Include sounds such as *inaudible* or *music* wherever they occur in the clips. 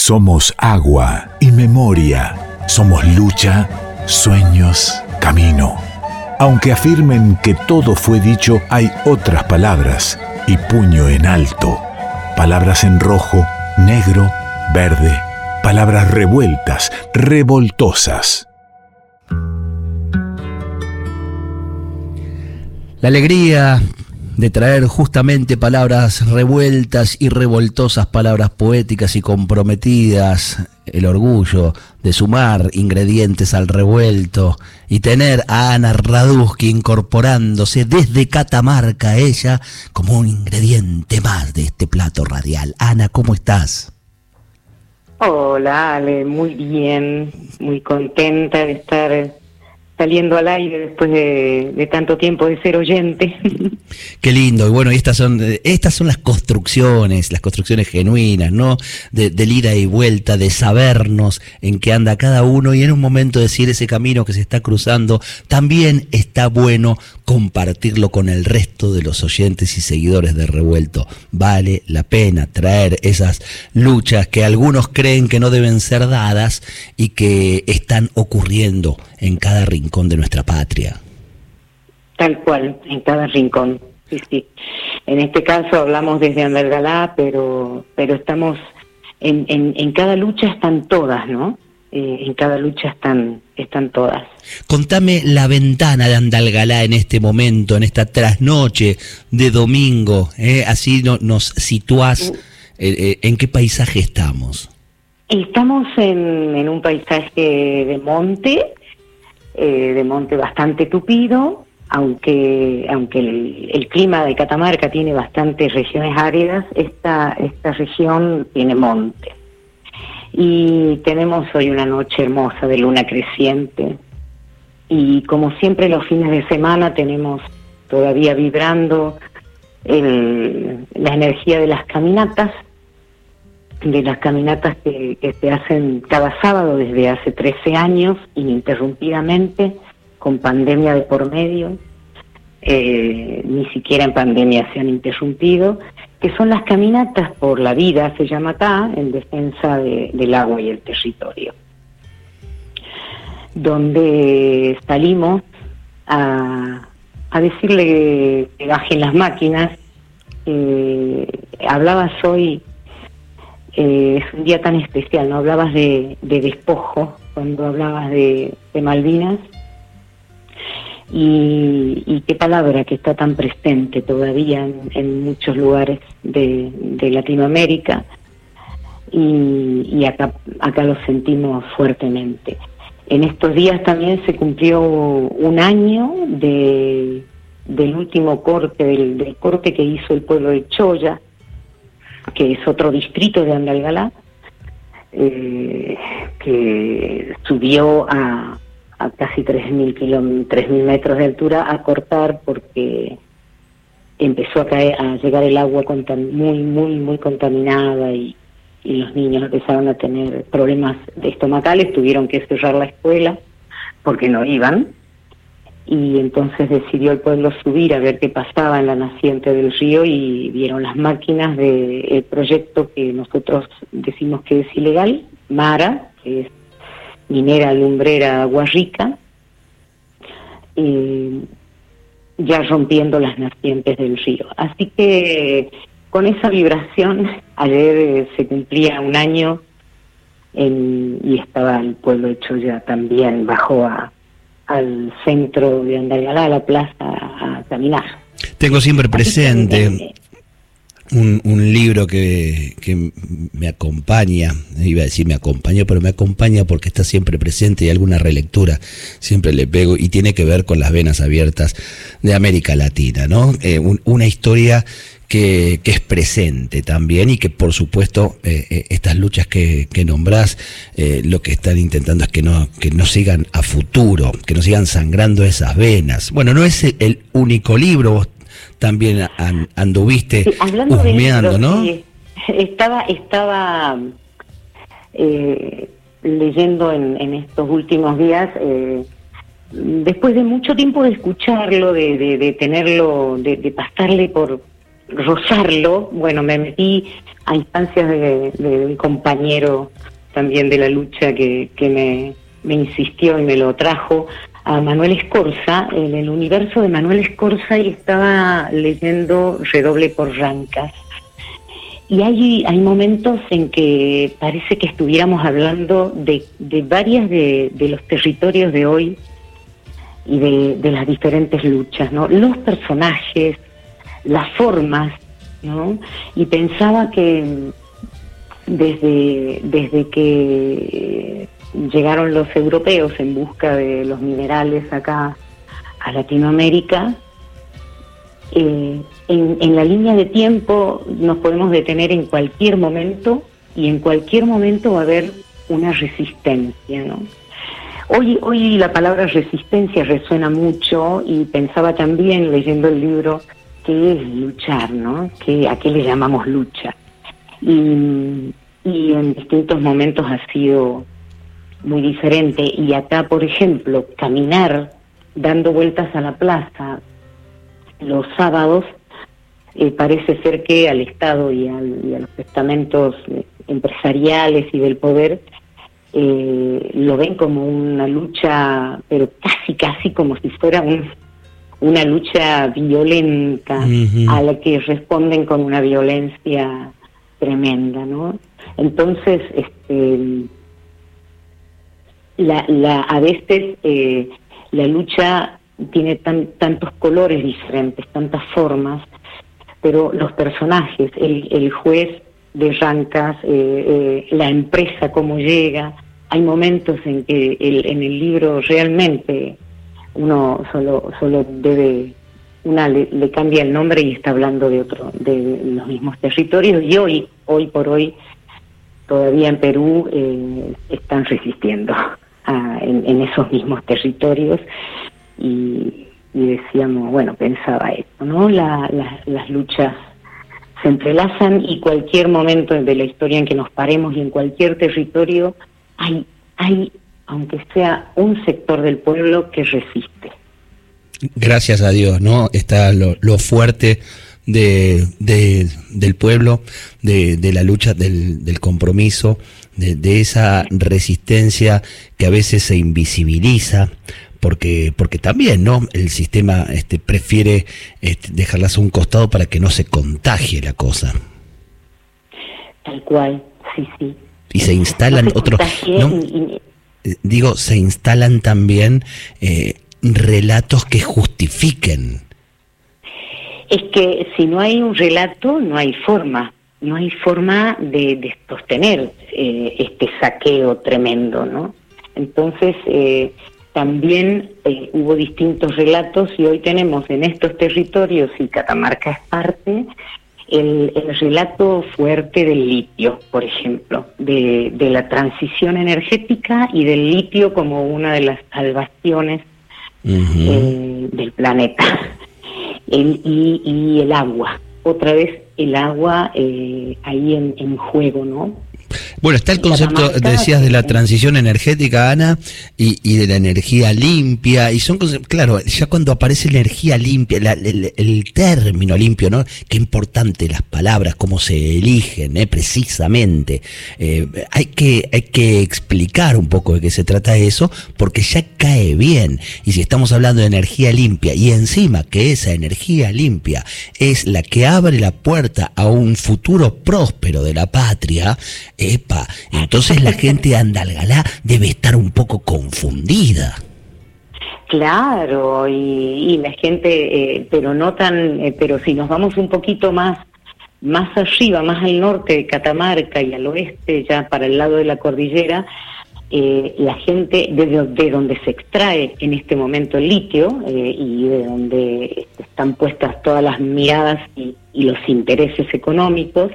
Somos agua y memoria. Somos lucha, sueños, camino. Aunque afirmen que todo fue dicho, hay otras palabras y puño en alto. Palabras en rojo, negro, verde. Palabras revueltas, revoltosas. La alegría de traer justamente palabras revueltas y revoltosas, palabras poéticas y comprometidas, el orgullo de sumar ingredientes al revuelto y tener a Ana Raduski incorporándose desde Catamarca, ella, como un ingrediente más de este plato radial. Ana, ¿cómo estás? Hola, Ale, muy bien, muy contenta de estar saliendo al aire después de, tanto tiempo de ser oyente. *laughs* Qué lindo. Y bueno, estas son, estas son las construcciones, las construcciones genuinas, ¿no? De, del ida y vuelta, de sabernos en qué anda cada uno y en un momento decir ese camino que se está cruzando, también está bueno compartirlo con el resto de los oyentes y seguidores de Revuelto. Vale la pena traer esas luchas que algunos creen que no deben ser dadas y que están ocurriendo en cada rincón de nuestra patria. Tal cual, en cada rincón. Sí, sí. En este caso hablamos desde Andalgalá, pero, pero estamos en, en, en cada lucha están todas, ¿no? Eh, en cada lucha están, están todas. Contame la ventana de Andalgalá en este momento, en esta trasnoche de domingo, ¿eh? así no, nos situás, eh, ¿en qué paisaje estamos? Estamos en, en un paisaje de monte, de monte bastante tupido, aunque aunque el, el, clima de Catamarca tiene bastantes regiones áridas, esta, esta región tiene monte. Y tenemos hoy una noche hermosa de luna creciente. Y como siempre los fines de semana tenemos todavía vibrando la energía de las caminatas, de las caminatas que, se hacen cada sábado desde hace 13 años ininterrumpidamente, con pandemia de por medio, eh, ni siquiera en pandemia se han interrumpido, que son las caminatas por la vida, se llama acá, en defensa del agua y el territorio, donde salimos a, decirle que bajen las máquinas. Eh, hablabas hoy, eh, es un día tan especial, ¿no? Hablabas de, despojo cuando hablabas de Malvinas y, qué palabra que está tan presente todavía en, muchos lugares de, Latinoamérica y, acá, acá lo sentimos fuertemente. En estos días también se cumplió un año de, del último corte, del, corte que hizo el pueblo de Choya, que es otro distrito de Andalgalá, eh, que subió a, a casi 3.000 metros de altura a cortar porque empezó a, caer, a llegar el agua muy, muy, muy contaminada y, los niños empezaron a tener problemas estomacales, tuvieron que cerrar la escuela porque no iban y entonces decidió el pueblo subir a ver qué pasaba en la naciente del río y vieron las máquinas del proyecto que nosotros decimos que es ilegal, MARA, que es minera lumbrera Guarrica, ya rompiendo las nacientes del río. Así que con esa vibración, ayer eh, se cumplía un año y estaba el pueblo hecho ya también, bajó a, al centro de Andalgalá, a la plaza, a caminar. Tengo siempre presente un, un libro que, que, me acompaña, iba a decir me acompañó, pero me acompaña porque está siempre presente y alguna relectura siempre le pego y tiene que ver con las venas abiertas de América Latina, ¿no? Eh, una historia que, que, es presente también y que por supuesto eh, eh, estas luchas que, que nombrás lo que están intentando es que no, que no sigan a futuro, que no sigan sangrando esas venas. Bueno, no es el único libro, también anduviste husmeando, ¿no? estaba, estaba eh, leyendo en, estos últimos días, eh, después de mucho tiempo de escucharlo, de, de, tenerlo, de, pasarle por, rozarlo, bueno, me metí a instancias de, un compañero también de la lucha que, que me, me insistió y me lo trajo a Manuel Escorza. En el universo de Manuel Escorza y estaba leyendo Redoble por Rancas. Y hay, hay momentos en que parece que estuviéramos hablando de, de varias de, los territorios de hoy y de, de, las diferentes luchas, ¿no? Los personajes, las formas, ¿no? Y pensaba que desde, desde que llegaron los europeos en busca de los minerales acá a Latinoamérica, eh, en, la línea de tiempo nos podemos detener en cualquier momento y en cualquier momento va a haber una resistencia, ¿no? Hoy, hoy la palabra resistencia resuena mucho y pensaba también leyendo el libro qué es luchar, ¿no? ¿Qué, ¿A qué le llamamos lucha? Y en distintos momentos ha sido muy diferente. Y acá, por ejemplo, caminar dando vueltas a la plaza los sábados eh, parece ser que al Estado y, al, a los estamentos eh, empresariales y del poder eh, lo ven como una lucha, pero casi, casi como si fuera una lucha violenta a la que responden con una violencia tremenda, ¿no? Entonces, este, la, la, a veces eh, la lucha tiene tan, tantos colores diferentes, tantas formas, pero los personajes, el, el juez de Rancas, eh, eh, la empresa, cómo llega, hay momentos en que el, en el libro realmente uno solo, solo debe, una le, le, cambia el nombre y está hablando de otro, de los mismos territorios y hoy, hoy por hoy, todavía en Perú eh, están resistiendo en, esos mismos territorios y, decíamos, bueno, pensaba esto, ¿no? las luchas se entrelazan y cualquier momento de la historia en que nos paremos y en cualquier territorio hay, hay aunque sea un sector del pueblo que resiste. Gracias a Dios, ¿no? Está lo, fuerte de, del pueblo, de, de la lucha, del, del compromiso, de, esa resistencia que a veces se invisibiliza, porque, porque también, ¿no? El sistema este, prefiere este, dejarlas a un costado para que no se contagie la cosa. Tal cual, sí, sí. Y se instalan otros, eh, Digo, se instalan también eh, relatos que justifiquen. Es que si no hay un relato, no hay forma no hay forma de, sostener eh, este saqueo tremendo, ¿no? Entonces, eh, también eh, hubo distintos relatos y hoy tenemos en estos territorios, y Catamarca es parte, el, relato fuerte del litio, por ejemplo, de, la transición energética y del litio como una de las salvaciones del planeta, y, y el agua, otra vez el agua eh, ahí en, en juego, ¿no? Bueno, está el concepto, decías, de la transición energética, Ana, y, de la energía limpia, y son claro, ya cuando aparece la energía limpia, el, término limpio, ¿no? Qué importante las palabras, cómo se eligen, ¿eh? precisamente. Eh, hay, que, hay que explicar un poco de qué se trata eso, porque ya cae bien. Y si estamos hablando de energía limpia, y encima que esa energía limpia es la que abre la puerta a un futuro próspero de la patria, Epa, entonces la gente andalgalá debe estar un poco confundida. Claro, y, la gente, eh, pero no tan, eh, pero si nos vamos un poquito más, más arriba, más al norte de Catamarca y al oeste, ya para el lado de la cordillera, eh, la gente de, donde se extrae en este momento el litio y de donde están puestas todas las miradas y los intereses económicos,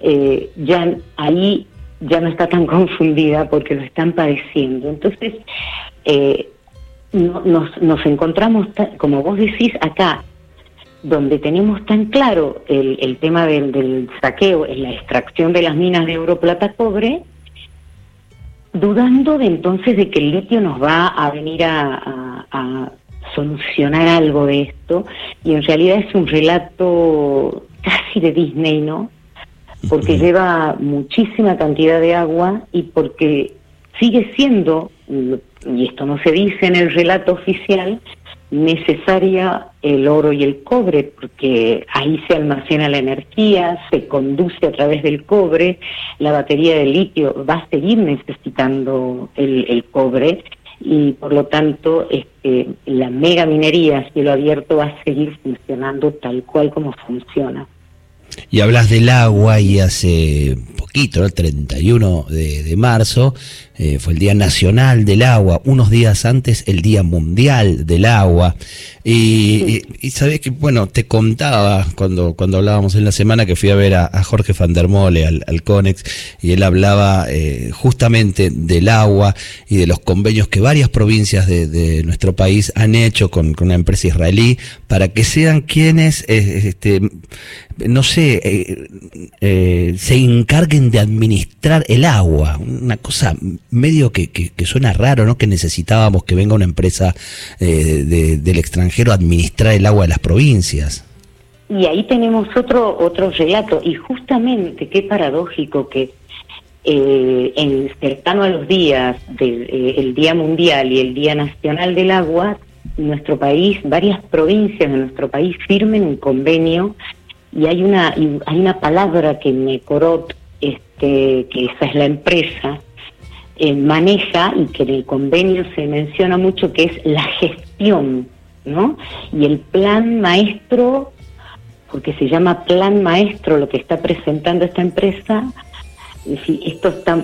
eh, ya ahí ya no está tan *laughs* confundida porque lo están padeciendo. Entonces, eh, nos, nos encontramos, como vos decís, acá, donde tenemos tan claro el, el tema del, saqueo, la extracción de las minas de oro, plata, cobre, dudando de entonces de que el litio nos va a venir a solucionar algo de esto, y en realidad es un relato casi de Disney, ¿no? Porque lleva muchísima cantidad de agua y porque sigue siendo, y esto no se dice en el relato oficial, necesaria el oro y el cobre, porque ahí se almacena la energía, se conduce a través del cobre, la batería de litio va a seguir necesitando el, cobre y por lo tanto este, la mega minería a cielo abierto va a seguir funcionando tal cual como funciona. Y hablas del agua y hace poquito, el 31 de, marzo, eh, fue el Día Nacional del Agua, unos días antes el Día Mundial del Agua. Y, sabes que, bueno, te contaba cuando, cuando hablábamos en la semana que fui a ver a, Jorge van der Mole, al, Conex, y él hablaba eh, justamente del agua y de los convenios que varias provincias de, nuestro país han hecho con, una empresa israelí para que sean quienes, eh, este, no sé, eh, se encarguen de administrar el agua. Una cosa medio que, que, suena raro, ¿no? Que necesitábamos que venga una empresa del extranjero administrar el agua de las provincias. Y ahí tenemos otro, otro relato, y justamente qué paradójico que eh, en cercano a los días del eh, Día Mundial y el Día Nacional del Agua, nuestro país, varias provincias de nuestro país firmen un convenio y hay una, hay una palabra que Mecorot, este, que esa es la empresa, eh, maneja y que en el convenio se menciona mucho que es la gestión ¿no? Y el plan maestro, porque se llama plan maestro lo que está presentando esta empresa, esto está,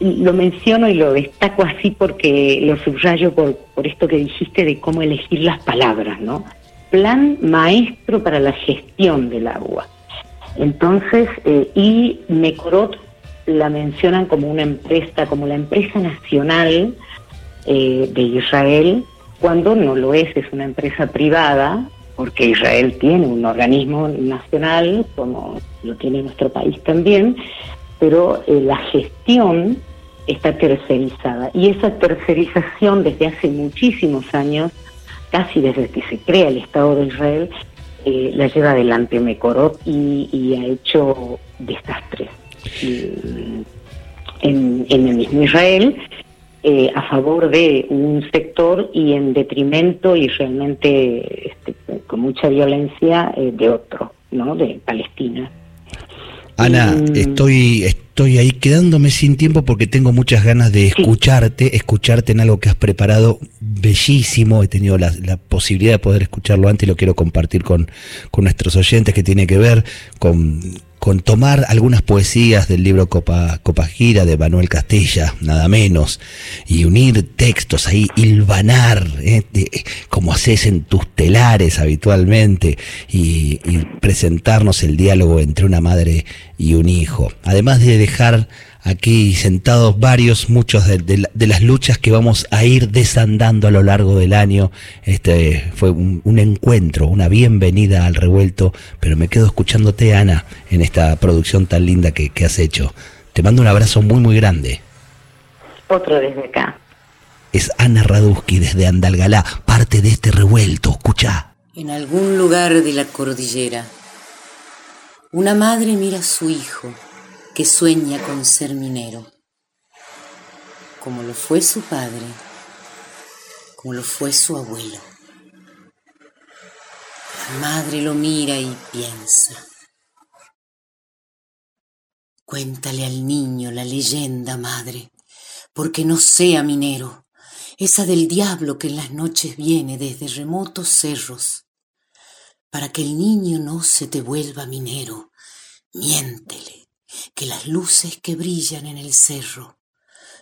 lo menciono y lo destaco así porque lo subrayo por, esto que dijiste de cómo elegir las palabras, ¿no? Plan maestro para la gestión del agua. Entonces, eh, y Mecorot la mencionan como una empresa, como la empresa nacional eh, de Israel, cuando no lo es, es una empresa privada, porque Israel tiene un organismo nacional, como lo tiene nuestro país también, pero eh, la gestión está tercerizada. Y esa tercerización desde hace muchísimos años, casi desde que se crea el Estado de Israel, eh, la lleva adelante Mekorot y, ha hecho desastres en, en el mismo Israel eh, a favor de un sector y en detrimento y realmente este, con mucha violencia eh, de otro, ¿no? De Palestina. Ana, estoy, estoy ahí quedándome sin tiempo porque tengo muchas ganas de escucharte, escucharte en algo que has preparado bellísimo. He tenido la, la, posibilidad de poder escucharlo antes y lo quiero compartir con, con nuestros oyentes que tiene que ver con con tomar algunas poesías del libro Copa, Copa Gira de Manuel Castella, nada menos, y unir textos ahí, hilvanar, eh, como haces en tus telares habitualmente, y, y presentarnos el diálogo entre una madre y un hijo. Además de dejar aquí sentados varios, muchos de, las luchas que vamos a ir desandando a lo largo del año. Este fue un, encuentro, una bienvenida al revuelto, pero me quedo escuchándote, Ana, en esta producción tan linda que, que has hecho. Te mando un abrazo muy, muy grande. Otro desde acá. Es Ana Radusky desde Andalgalá, parte de este revuelto. Escucha. En algún lugar de la cordillera, una madre mira a su hijo que sueña con ser minero, como lo fue su padre, como lo fue su abuelo. La madre lo mira y piensa. Cuéntale al niño la leyenda, madre, porque no sea minero, esa del diablo que en las noches viene desde remotos cerros. Para que el niño no se te vuelva minero, miéntele que las luces que brillan en el cerro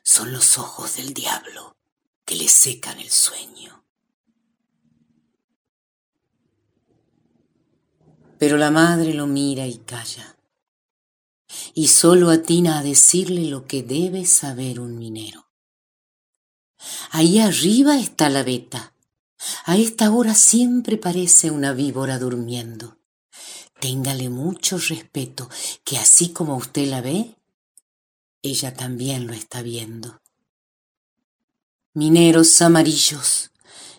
son los ojos del diablo que le secan el sueño. Pero la madre lo mira y calla, y solo atina a decirle lo que debe saber un minero. Ahí arriba está la veta. A esta hora siempre parece una víbora durmiendo. Téngale mucho respeto, que así como usted la ve, ella también lo está viendo. Mineros amarillos,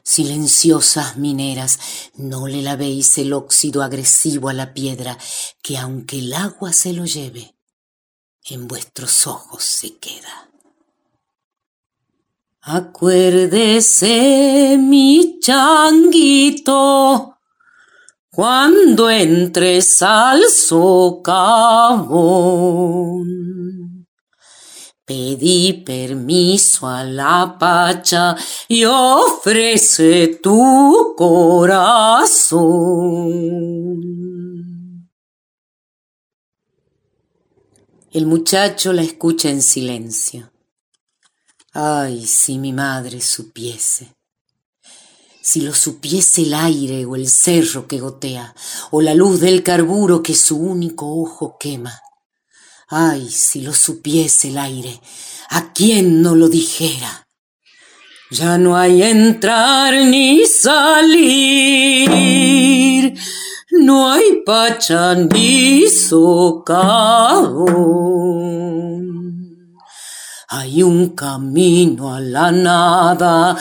Silenciosas mineras, no le lavéis el óxido agresivo a la piedra, que aunque el agua se lo lleve, en vuestros ojos se queda. Acuérdese, mi changuito, cuando entres al socavón. Pedí permiso a la pacha y ofrece tu corazón. El muchacho la escucha en silencio. Ay, si mi madre supiese si lo supiese el aire o el cerro que gotea, o la luz del carburo que su único ojo quema. Ay, si lo supiese el aire, ¿a quién no lo dijera? Ya no hay entrar ni salir, no hay pacha ni socavón. Hay un camino a la nada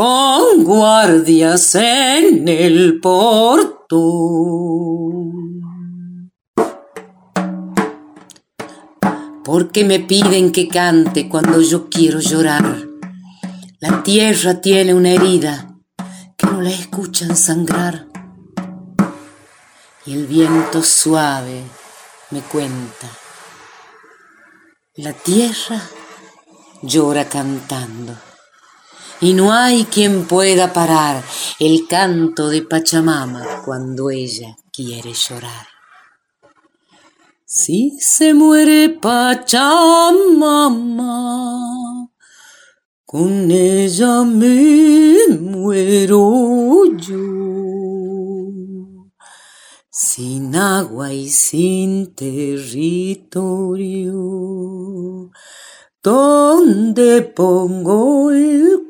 con guardias en el porto. Porque me piden que cante cuando yo quiero llorar. La tierra tiene una herida que no la escuchan sangrar. Y el viento suave me cuenta. La tierra llora cantando y no hay quien pueda parar el canto de Pachamama cuando ella quiere llorar. Si se muere Pachamama, con ella me muero yo. Sin agua y sin territorio, ¿dónde pongo el